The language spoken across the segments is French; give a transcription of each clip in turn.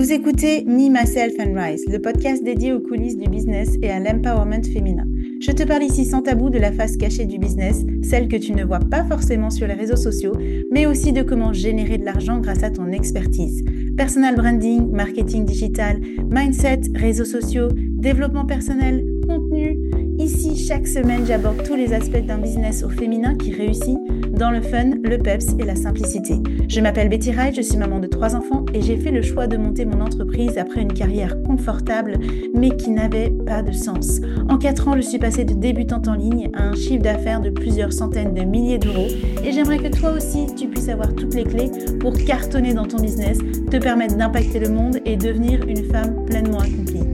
Vous écoutez Me, Myself and Rise, le podcast dédié aux coulisses du business et à l'empowerment féminin. Je te parle ici sans tabou de la face cachée du business, celle que tu ne vois pas forcément sur les réseaux sociaux, mais aussi de comment générer de l'argent grâce à ton expertise. Personal branding, marketing digital, mindset, réseaux sociaux, développement personnel, contenu. Ici, chaque semaine, j'aborde tous les aspects d'un business au féminin qui réussit dans le fun, le peps et la simplicité. Je m'appelle Betty Wright, je suis maman de trois enfants et j'ai fait le choix de monter mon entreprise après une carrière confortable mais qui n'avait pas de sens. En quatre ans, je suis passée de débutante en ligne à un chiffre d'affaires de plusieurs centaines de milliers d'euros et j'aimerais que toi aussi tu puisses avoir toutes les clés pour cartonner dans ton business, te permettre d'impacter le monde et devenir une femme pleinement accomplie.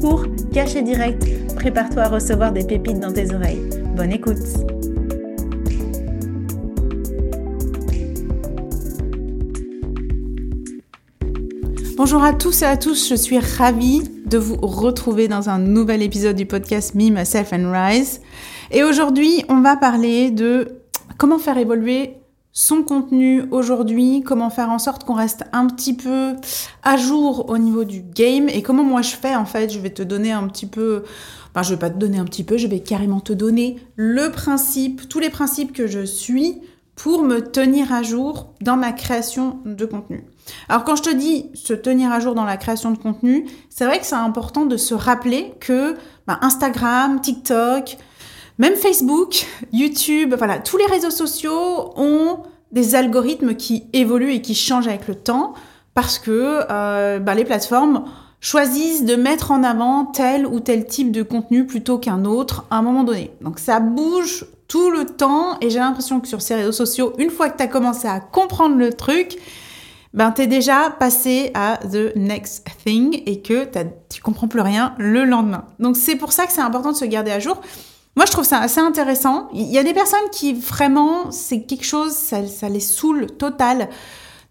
Cours, caché direct, prépare-toi à recevoir des pépites dans tes oreilles. Bonne écoute Bonjour à tous et à tous, je suis ravie de vous retrouver dans un nouvel épisode du podcast Me, Myself and Rise. Et aujourd'hui, on va parler de comment faire évoluer son contenu aujourd'hui, comment faire en sorte qu'on reste un petit peu à jour au niveau du game et comment moi je fais en fait, je vais te donner un petit peu enfin je vais pas te donner un petit peu, je vais carrément te donner le principe, tous les principes que je suis pour me tenir à jour dans ma création de contenu. Alors quand je te dis se tenir à jour dans la création de contenu, c'est vrai que c'est important de se rappeler que bah, Instagram, TikTok, même Facebook, YouTube, voilà, tous les réseaux sociaux ont des algorithmes qui évoluent et qui changent avec le temps parce que euh, bah, les plateformes choisissent de mettre en avant tel ou tel type de contenu plutôt qu'un autre à un moment donné. Donc ça bouge tout le temps et j'ai l'impression que sur ces réseaux sociaux, une fois que tu as commencé à comprendre le truc, ben t'es déjà passé à the next thing et que tu comprends plus rien le lendemain. Donc c'est pour ça que c'est important de se garder à jour. Moi, je trouve ça assez intéressant. Il y a des personnes qui vraiment, c'est quelque chose, ça, ça les saoule total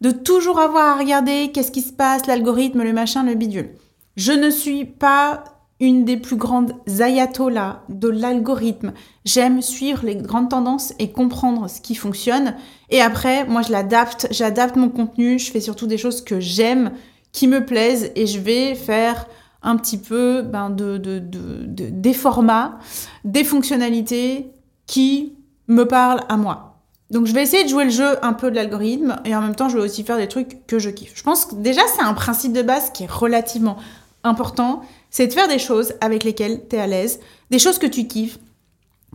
de toujours avoir à regarder qu'est-ce qui se passe, l'algorithme, le machin, le bidule. Je ne suis pas une des plus grandes ayatollahs de l'algorithme. J'aime suivre les grandes tendances et comprendre ce qui fonctionne. Et après, moi, je l'adapte, j'adapte mon contenu, je fais surtout des choses que j'aime, qui me plaisent, et je vais faire un petit peu ben, de, de, de, des formats, des fonctionnalités qui me parlent à moi. Donc je vais essayer de jouer le jeu un peu de l'algorithme et en même temps je vais aussi faire des trucs que je kiffe. Je pense que déjà c'est un principe de base qui est relativement important, c'est de faire des choses avec lesquelles tu es à l'aise, des choses que tu kiffes,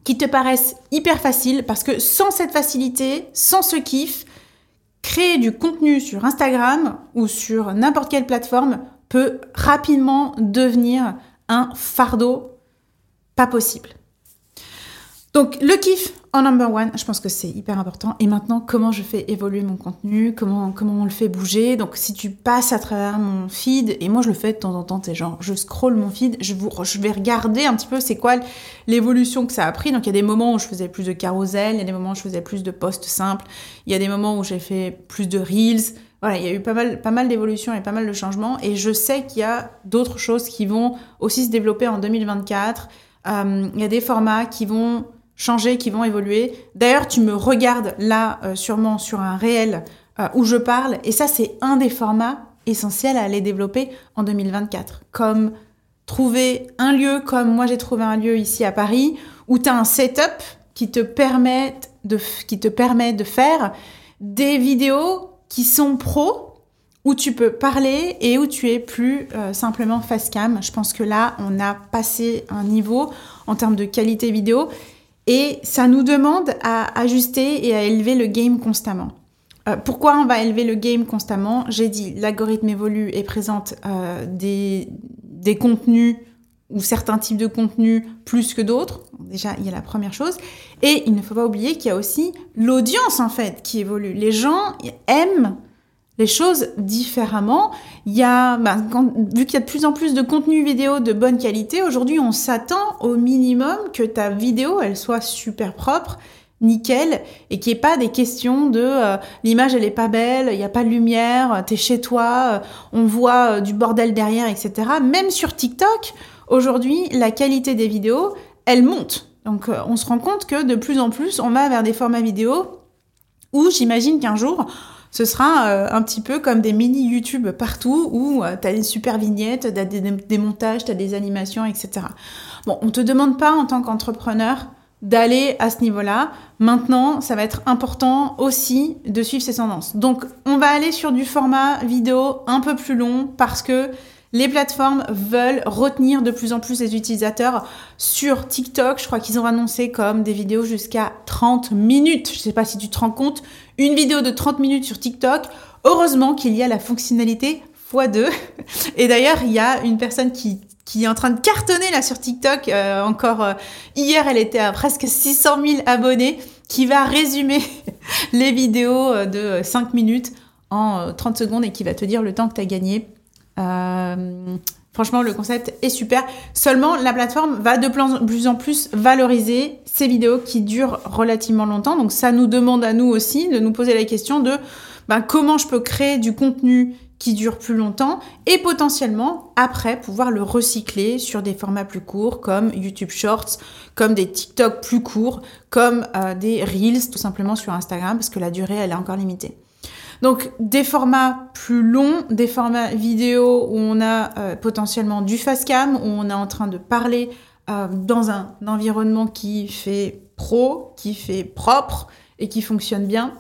qui te paraissent hyper faciles, parce que sans cette facilité, sans ce kiff, créer du contenu sur Instagram ou sur n'importe quelle plateforme peut rapidement devenir un fardeau pas possible. Donc le kiff en number one, je pense que c'est hyper important. Et maintenant, comment je fais évoluer mon contenu, comment, comment on le fait bouger? Donc si tu passes à travers mon feed, et moi je le fais de temps en temps, c'est genre je scroll mon feed, je, vous, je vais regarder un petit peu c'est quoi l'évolution que ça a pris. Donc il y a des moments où je faisais plus de carousel, il y a des moments où je faisais plus de posts simples, il y a des moments où j'ai fait plus de reels. Voilà, il y a eu pas mal, pas mal d'évolutions et pas mal de changements. Et je sais qu'il y a d'autres choses qui vont aussi se développer en 2024. Euh, il y a des formats qui vont changer, qui vont évoluer. D'ailleurs, tu me regardes là euh, sûrement sur un réel euh, où je parle, et ça c'est un des formats essentiels à aller développer en 2024. Comme trouver un lieu, comme moi j'ai trouvé un lieu ici à Paris, où tu as un setup qui te, permet de, qui te permet de faire des vidéos qui sont pro, où tu peux parler et où tu es plus euh, simplement face cam. Je pense que là, on a passé un niveau en termes de qualité vidéo et ça nous demande à ajuster et à élever le game constamment. Euh, pourquoi on va élever le game constamment? J'ai dit, l'algorithme évolue et présente euh, des, des contenus ou certains types de contenus plus que d'autres. Déjà, il y a la première chose. Et il ne faut pas oublier qu'il y a aussi l'audience, en fait, qui évolue. Les gens aiment les choses différemment. Il y a, bah, vu qu'il y a de plus en plus de contenu vidéo de bonne qualité, aujourd'hui on s'attend au minimum que ta vidéo elle soit super propre, nickel, et qu'il n'y ait pas des questions de euh, l'image elle est pas belle, il n'y a pas de lumière, t'es chez toi, euh, on voit euh, du bordel derrière, etc. Même sur TikTok, aujourd'hui la qualité des vidéos elle monte. Donc on se rend compte que de plus en plus on va vers des formats vidéo où j'imagine qu'un jour Ce sera euh, un petit peu comme des mini YouTube partout où euh, tu as des super vignettes, tu as des, des montages, tu as des animations, etc. Bon, on te demande pas en tant qu'entrepreneur d'aller à ce niveau-là. Maintenant, ça va être important aussi de suivre ces tendances. Donc, on va aller sur du format vidéo un peu plus long parce que les plateformes veulent retenir de plus en plus les utilisateurs sur TikTok. Je crois qu'ils ont annoncé comme des vidéos jusqu'à 30 minutes. Je ne sais pas si tu te rends compte. Une vidéo de 30 minutes sur TikTok. Heureusement qu'il y a la fonctionnalité x2. Et d'ailleurs, il y a une personne qui est en train de cartonner là sur TikTok. Euh, encore euh, hier, elle était à presque 600 000 abonnés, qui va résumer les vidéos euh, de 5 minutes en 30 secondes et qui va te dire le temps que tu as gagné. Franchement, le concept est super. Seulement, la plateforme va de plus en plus valoriser ces vidéos qui durent relativement longtemps. Donc, ça nous demande à nous aussi de nous poser la question de ben, comment je peux créer du contenu qui dure plus longtemps et potentiellement après pouvoir le recycler sur des formats plus courts comme YouTube Shorts, comme des TikTok plus courts, comme euh, des Reels tout simplement sur Instagram parce que la durée elle est encore limitée. Donc des formats plus longs, des formats vidéo où on a euh, potentiellement du fast cam, où on est en train de parler euh, dans un environnement qui fait pro, qui fait propre et qui fonctionne bien.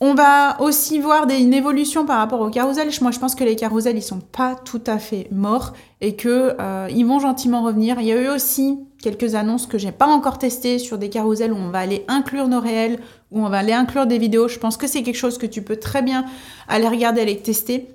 On va aussi voir une évolution par rapport aux carousels. Moi, je pense que les carousels, ils sont pas tout à fait morts et que euh, ils vont gentiment revenir. Il y a eu aussi quelques annonces que j'ai pas encore testées sur des carousels où on va aller inclure nos réels, où on va aller inclure des vidéos. Je pense que c'est quelque chose que tu peux très bien aller regarder, aller tester.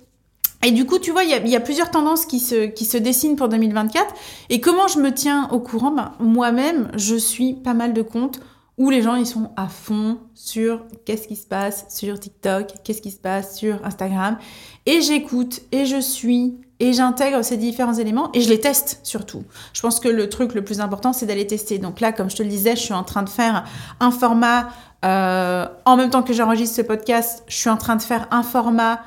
Et du coup, tu vois, il y a, plusieurs tendances qui se, dessinent pour 2024. Et comment je me tiens au courant? Ben, Moi-même, je suis pas mal de comptes où les gens ils sont à fond sur qu'est-ce qui se passe sur TikTok, qu'est-ce qui se passe sur Instagram et j'écoute et je suis et j'intègre ces différents éléments et je les teste surtout. Je pense que le truc le plus important c'est d'aller tester. Donc là, comme je te le disais, je suis en train de faire un format euh, en même temps que j'enregistre ce podcast, je suis en train de faire un format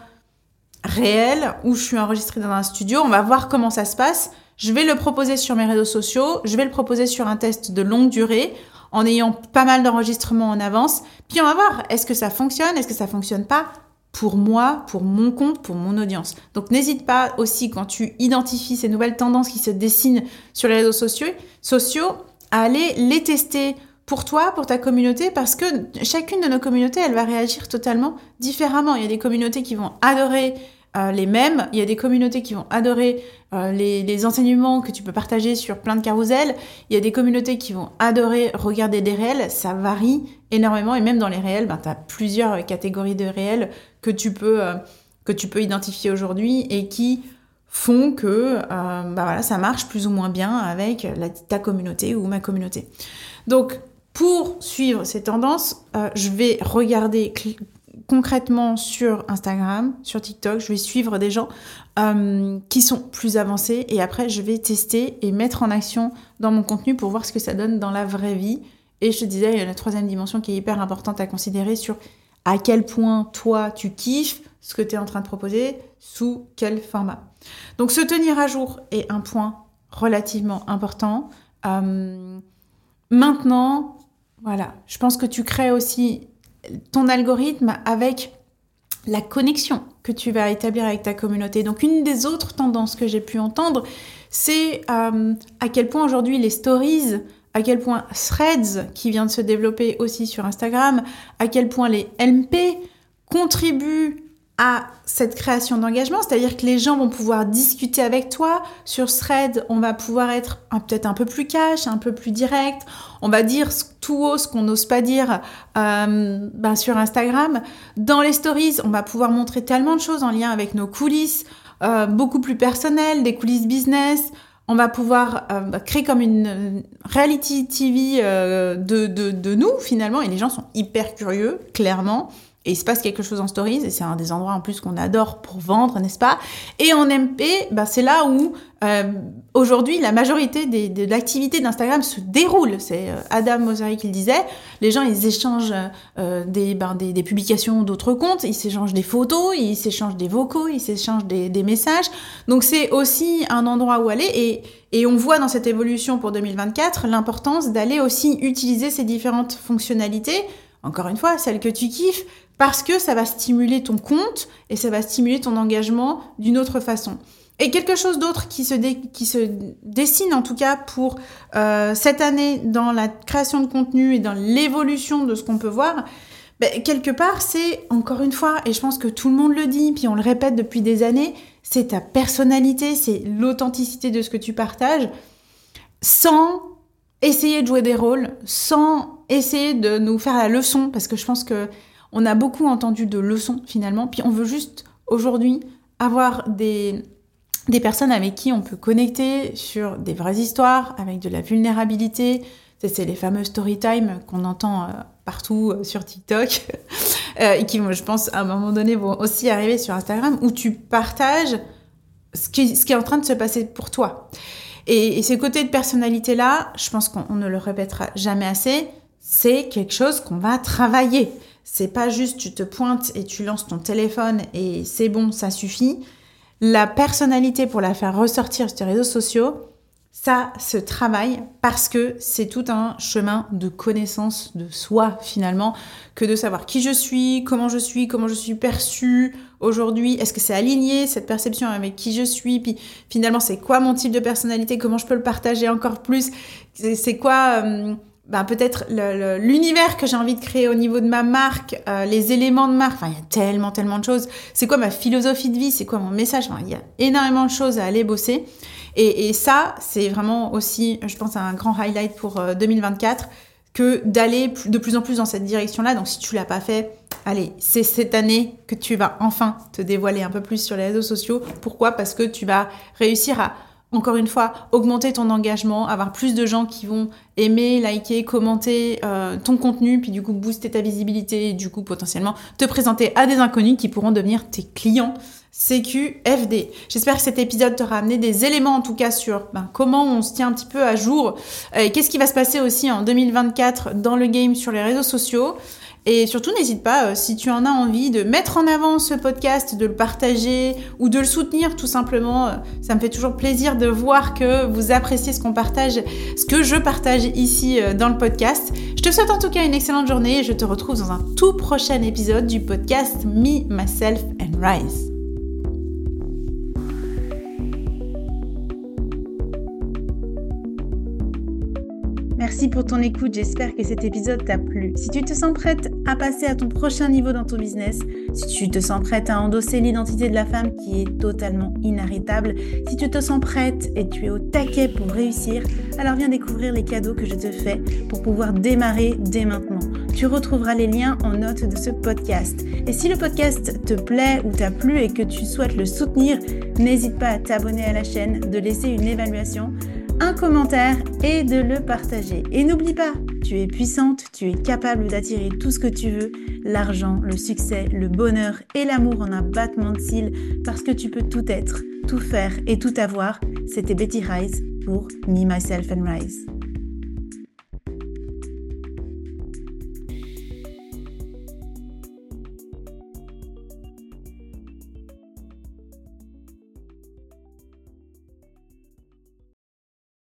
réel où je suis enregistrée dans un studio. On va voir comment ça se passe. Je vais le proposer sur mes réseaux sociaux, je vais le proposer sur un test de longue durée en ayant pas mal d'enregistrements en avance. Puis on va voir, est-ce que ça fonctionne, est-ce que ça fonctionne pas pour moi, pour mon compte, pour mon audience. Donc n'hésite pas aussi quand tu identifies ces nouvelles tendances qui se dessinent sur les réseaux sociaux, sociaux à aller les tester pour toi, pour ta communauté, parce que chacune de nos communautés, elle va réagir totalement différemment. Il y a des communautés qui vont adorer euh, les mêmes. Il y a des communautés qui vont adorer euh, les, enseignements que tu peux partager sur plein de carousels. Il y a des communautés qui vont adorer regarder des réels. Ça varie énormément et même dans les réels, ben, tu plusieurs catégories de réels que tu peux, euh, que tu peux identifier aujourd'hui et qui font que ben voilà, ça marche plus ou moins bien avec ta communauté ou ma communauté. Donc, pour suivre ces tendances, je vais regarder concrètement sur Instagram, sur TikTok, je vais suivre des gens euh, qui sont plus avancés et après je vais tester et mettre en action dans mon contenu pour voir ce que ça donne dans la vraie vie. Et je te disais, il y a la troisième dimension qui est hyper importante à considérer sur à quel point toi tu kiffes ce que tu es en train de proposer, sous quel format. Donc se tenir à jour est un point relativement important. Euh, maintenant, voilà, je pense que tu crées aussi ton algorithme avec la connexion que tu vas établir avec ta communauté. Donc une des autres tendances que j'ai pu entendre, c'est euh, à quel point aujourd'hui les stories, à quel point Threads, qui vient de se développer aussi sur Instagram, à quel point les MP contribuent à cette création d'engagement, c'est-à-dire que les gens vont pouvoir discuter avec toi sur Thread, on va pouvoir être peut-être un peu plus cash, un peu plus direct, on va dire tout haut ce qu'on n'ose pas dire euh, ben, sur Instagram. Dans les stories, on va pouvoir montrer tellement de choses en lien avec nos coulisses, euh, beaucoup plus personnelles, des coulisses business. On va pouvoir euh, créer comme une reality TV de, de, de nous finalement, et les gens sont hyper curieux, clairement. Et il se passe quelque chose en stories, et c'est un des endroits en plus qu'on adore pour vendre, n'est-ce pas? Et en MP, bah, c'est là où euh, aujourd'hui la majorité des, de l'activité d'Instagram se déroule. C'est euh, Adam Mosseri qui le disait. Les gens, ils échangent euh, des, ben, des, des, publications d'autres comptes, ils s'échangent des photos, ils s'échangent des vocaux, ils s'échangent des, des, messages. Donc c'est aussi un endroit où aller, et, et on voit dans cette évolution pour 2024 l'importance d'aller aussi utiliser ces différentes fonctionnalités encore une fois, celle que tu kiffes, parce que ça va stimuler ton compte et ça va stimuler ton engagement d'une autre façon. Et quelque chose d'autre qui se, qui se dessine en tout cas pour euh, cette année dans la création de contenu et dans l'évolution de ce qu'on peut voir, ben, quelque part c'est encore une fois, et je pense que tout le monde le dit, puis on le répète depuis des années, c'est ta personnalité, c'est l'authenticité de ce que tu partages, sans essayer de jouer des rôles, sans essayer de nous faire la leçon, parce que je pense que on a beaucoup entendu de leçons finalement, puis on veut juste aujourd'hui avoir des, des personnes avec qui on peut connecter sur des vraies histoires, avec de la vulnérabilité. C'est les fameux story time qu'on entend euh, partout euh, sur TikTok euh, et qui, je pense, à un moment donné vont aussi arriver sur Instagram, où tu partages ce qui, ce qui est en train de se passer pour toi. Et, et ces côtés de personnalité-là, je pense qu'on ne le répétera jamais assez, c'est quelque chose qu'on va travailler. C'est pas juste tu te pointes et tu lances ton téléphone et c'est bon, ça suffit. La personnalité pour la faire ressortir sur les réseaux sociaux, ça se travaille parce que c'est tout un chemin de connaissance de soi finalement, que de savoir qui je suis, comment je suis, comment je suis perçue aujourd'hui, est-ce que c'est aligné cette perception avec qui je suis, puis finalement c'est quoi mon type de personnalité, comment je peux le partager encore plus, c'est quoi... Euh, ben, peut-être l'univers que j'ai envie de créer au niveau de ma marque, euh, les éléments de marque, il y a tellement tellement de choses. C'est quoi ma philosophie de vie, c'est quoi mon message, il y a énormément de choses à aller bosser. Et, ça, c'est vraiment aussi, je pense, un grand highlight pour 2024 euh, que d'aller de plus en plus dans cette direction-là. Donc si tu l'as pas fait, allez, c'est cette année que tu vas enfin te dévoiler un peu plus sur les réseaux sociaux. Pourquoi? Parce que tu vas réussir à encore une fois, augmenter ton engagement, avoir plus de gens qui vont aimer, liker, commenter euh, ton contenu, puis du coup booster ta visibilité, et du coup potentiellement te présenter à des inconnus qui pourront devenir tes clients CQFD. J'espère que cet épisode t'aura amené des éléments en tout cas sur ben, comment on se tient un petit peu à jour et qu'est-ce qui va se passer aussi en 2024 dans le game sur les réseaux sociaux. Et surtout, n'hésite pas, euh, si tu en as envie, de mettre en avant ce podcast, de le partager ou de le soutenir tout simplement. Euh, ça me fait toujours plaisir de voir que vous appréciez ce qu'on partage, ce que je partage ici euh, dans le podcast. Je te souhaite en tout cas une excellente journée et je te retrouve dans un tout prochain épisode du podcast Me, Myself and Rise. Pour ton écoute, j'espère que cet épisode t'a plu. Si tu te sens prête à passer à ton prochain niveau dans ton business, si tu te sens prête à endosser l'identité de la femme qui est totalement inarrêtable, si tu te sens prête et tu es au taquet pour réussir, alors viens découvrir les cadeaux que je te fais pour pouvoir démarrer dès maintenant. Tu retrouveras les liens en note de ce podcast. Et si le podcast te plaît ou t'a plu et que tu souhaites le soutenir, n'hésite pas à t'abonner à la chaîne, de laisser une évaluation un commentaire et de le partager. Et n'oublie pas, tu es puissante, tu es capable d'attirer tout ce que tu veux, l'argent, le succès, le bonheur et l'amour en un battement de cils parce que tu peux tout être, tout faire et tout avoir. C'était Betty Rise pour Me, Myself and Rise.